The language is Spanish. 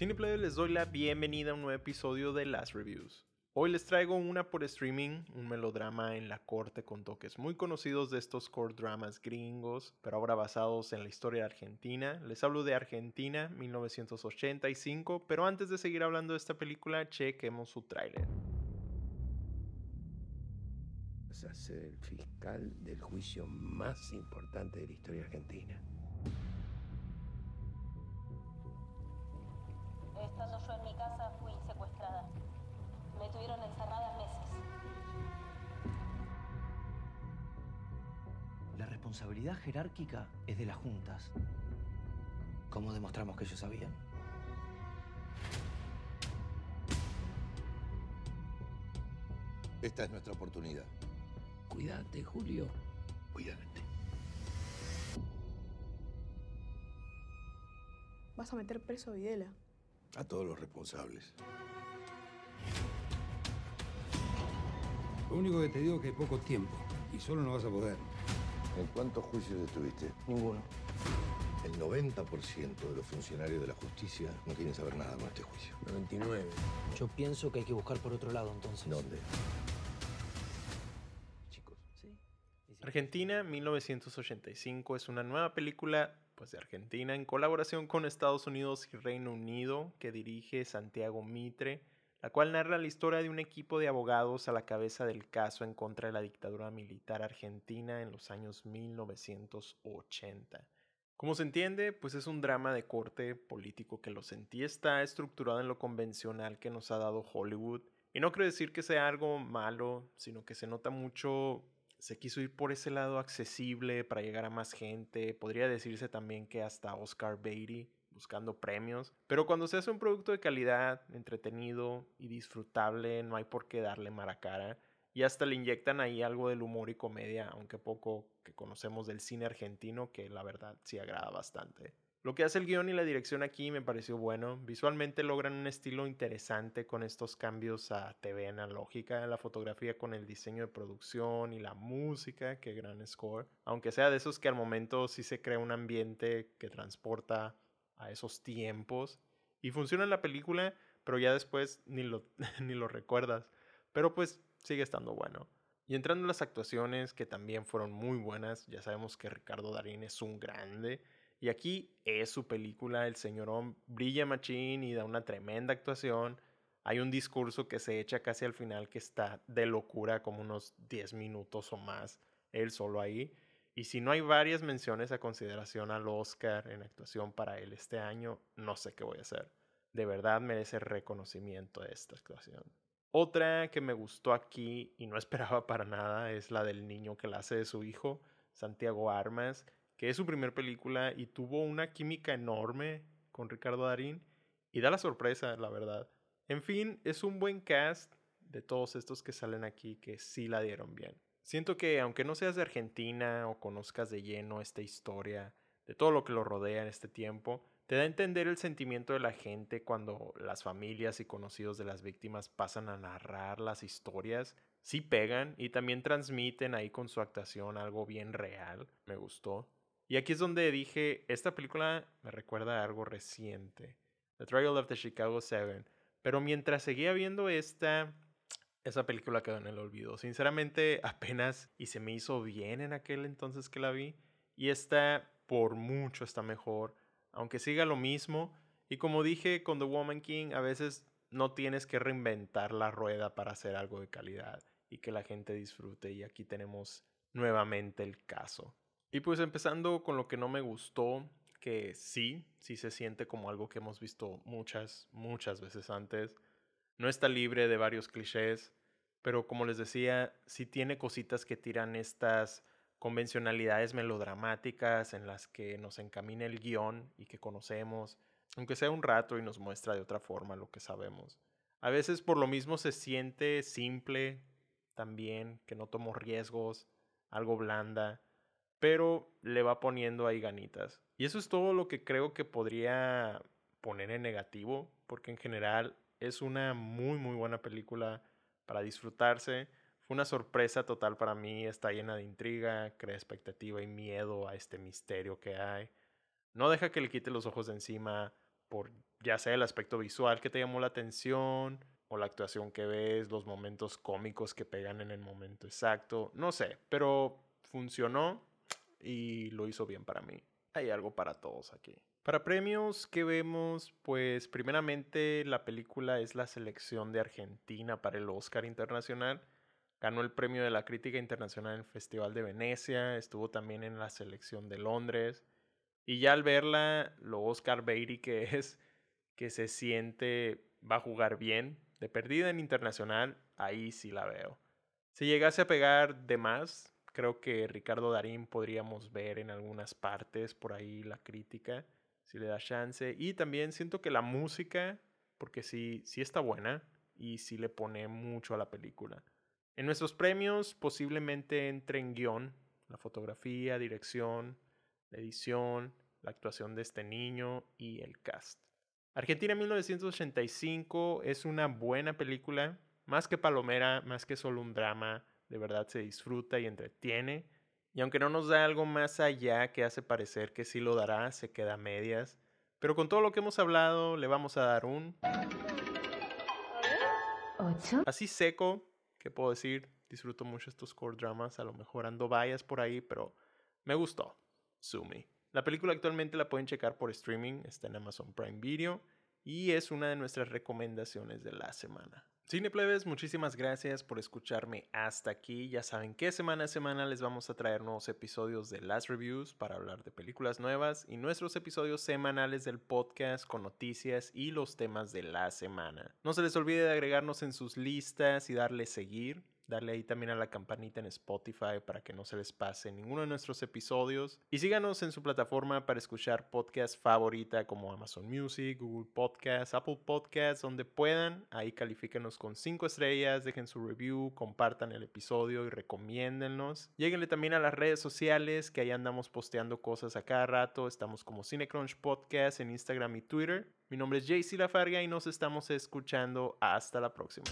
Cineplayer les doy la bienvenida a un nuevo episodio de Last Reviews. Hoy les traigo una por streaming, un melodrama en la corte con toques muy conocidos de estos core dramas gringos, pero ahora basados en la historia argentina. Les hablo de Argentina 1985, pero antes de seguir hablando de esta película, chequemos su tráiler. Vas a ser el fiscal del juicio más importante de la historia argentina. Responsabilidad jerárquica es de las juntas. ¿Cómo demostramos que ellos sabían? Esta es nuestra oportunidad. Cuídate, Julio. Cuídate. Vas a meter preso a Videla. A todos los responsables. Lo único que te digo es que hay poco tiempo y solo no vas a poder. ¿En cuántos juicios estuviste? Ninguno. El 90% de los funcionarios de la justicia no quieren saber nada con este juicio. 99. Yo pienso que hay que buscar por otro lado entonces. ¿Dónde? Chicos, ¿sí? Argentina 1985 es una nueva película pues, de Argentina en colaboración con Estados Unidos y Reino Unido que dirige Santiago Mitre, la cual narra la historia de un equipo de abogados a la cabeza del caso en contra de la dictadura militar argentina en los años 1980. Como se entiende, pues es un drama de corte político que lo sentí está estructurado en lo convencional que nos ha dado Hollywood. Y no quiero decir que sea algo malo, sino que se nota mucho se quiso ir por ese lado accesible para llegar a más gente. Podría decirse también que hasta Oscar Beatty buscando premios. Pero cuando se hace un producto de calidad, entretenido y disfrutable, no hay por qué darle mala cara. Y hasta le inyectan ahí algo del humor y comedia, aunque poco que conocemos del cine argentino, que la verdad sí agrada bastante. Lo que hace el guion y la dirección aquí me pareció bueno. Visualmente logran un estilo interesante con estos cambios a TV analógica, la fotografía con el diseño de producción y la música, que gran score. Aunque sea de esos que al momento sí se crea un ambiente que transporta a esos tiempos. Y funciona en la película, pero ya después ni lo, ni lo recuerdas. Pero pues sigue estando bueno. Y entrando en las actuaciones, que también fueron muy buenas, ya sabemos que Ricardo Darín es un grande. Y aquí es su película, el señorón brilla machín y da una tremenda actuación. Hay un discurso que se echa casi al final que está de locura, como unos 10 minutos o más, él solo ahí. Y si no hay varias menciones a consideración al Oscar en actuación para él este año, no sé qué voy a hacer. De verdad merece reconocimiento esta actuación. Otra que me gustó aquí y no esperaba para nada es la del niño que la hace de su hijo, Santiago Armas que es su primer película y tuvo una química enorme con Ricardo Darín y da la sorpresa, la verdad. En fin, es un buen cast de todos estos que salen aquí que sí la dieron bien. Siento que aunque no seas de Argentina o conozcas de lleno esta historia, de todo lo que lo rodea en este tiempo, te da a entender el sentimiento de la gente cuando las familias y conocidos de las víctimas pasan a narrar las historias. Sí pegan y también transmiten ahí con su actuación algo bien real. Me gustó. Y aquí es donde dije, esta película me recuerda a algo reciente, The Trial of the Chicago Seven. Pero mientras seguía viendo esta, esa película quedó en el olvido. Sinceramente, apenas y se me hizo bien en aquel entonces que la vi. Y esta, por mucho, está mejor. Aunque siga lo mismo. Y como dije con The Woman King, a veces no tienes que reinventar la rueda para hacer algo de calidad y que la gente disfrute. Y aquí tenemos nuevamente el caso. Y pues empezando con lo que no me gustó, que sí, sí se siente como algo que hemos visto muchas, muchas veces antes. No está libre de varios clichés, pero como les decía, sí tiene cositas que tiran estas convencionalidades melodramáticas en las que nos encamina el guion y que conocemos, aunque sea un rato y nos muestra de otra forma lo que sabemos. A veces por lo mismo se siente simple también, que no tomo riesgos, algo blanda pero le va poniendo ahí ganitas. Y eso es todo lo que creo que podría poner en negativo, porque en general es una muy muy buena película para disfrutarse. Fue una sorpresa total para mí, está llena de intriga, crea expectativa y miedo a este misterio que hay. No deja que le quite los ojos de encima por ya sea el aspecto visual que te llamó la atención, o la actuación que ves, los momentos cómicos que pegan en el momento exacto, no sé, pero funcionó y lo hizo bien para mí. Hay algo para todos aquí. Para premios que vemos, pues primeramente la película es la selección de Argentina para el Oscar Internacional. Ganó el premio de la crítica internacional en el Festival de Venecia, estuvo también en la selección de Londres. Y ya al verla, lo Oscar Beatty que es, que se siente, va a jugar bien. De perdida en internacional, ahí sí la veo. Si llegase a pegar de más, creo que Ricardo Darín podríamos ver en algunas partes por ahí la crítica, si le da chance. Y también siento que la música, porque sí, sí está buena y sí le pone mucho a la película. En nuestros premios posiblemente entre en guion, la fotografía, dirección, la edición, la actuación de este niño y el cast. Argentina 1985 es una buena película, más que palomera, más que solo un drama, de verdad se disfruta y entretiene. Y aunque no nos da algo más allá que hace parecer que sí lo dará, se queda a medias. Pero con todo lo que hemos hablado, le vamos a dar un... Así seco, ¿qué puedo decir? Disfruto mucho estos core dramas, a lo mejor ando vallas por ahí, pero me gustó. Sumi. La película actualmente la pueden checar por streaming, está en Amazon Prime Video y es una de nuestras recomendaciones de la semana. Cineplebes, muchísimas gracias por escucharme hasta aquí. Ya saben que semana a semana les vamos a traer nuevos episodios de Last Reviews para hablar de películas nuevas y nuestros episodios semanales del podcast con noticias y los temas de la semana. No se les olvide de agregarnos en sus listas y darle seguir darle ahí también a la campanita en Spotify para que no se les pase ninguno de nuestros episodios. Y síganos en su plataforma para escuchar podcast favorita como Amazon Music, Google Podcasts, Apple Podcasts, donde puedan. Ahí califíquenos con 5 estrellas, dejen su review, compartan el episodio y recomiéndennos. Lléguenle también a las redes sociales, que ahí andamos posteando cosas a cada rato. Estamos como Cinecrunch Podcast en Instagram y Twitter. Mi nombre es JC Lafarga y nos estamos escuchando. Hasta la próxima.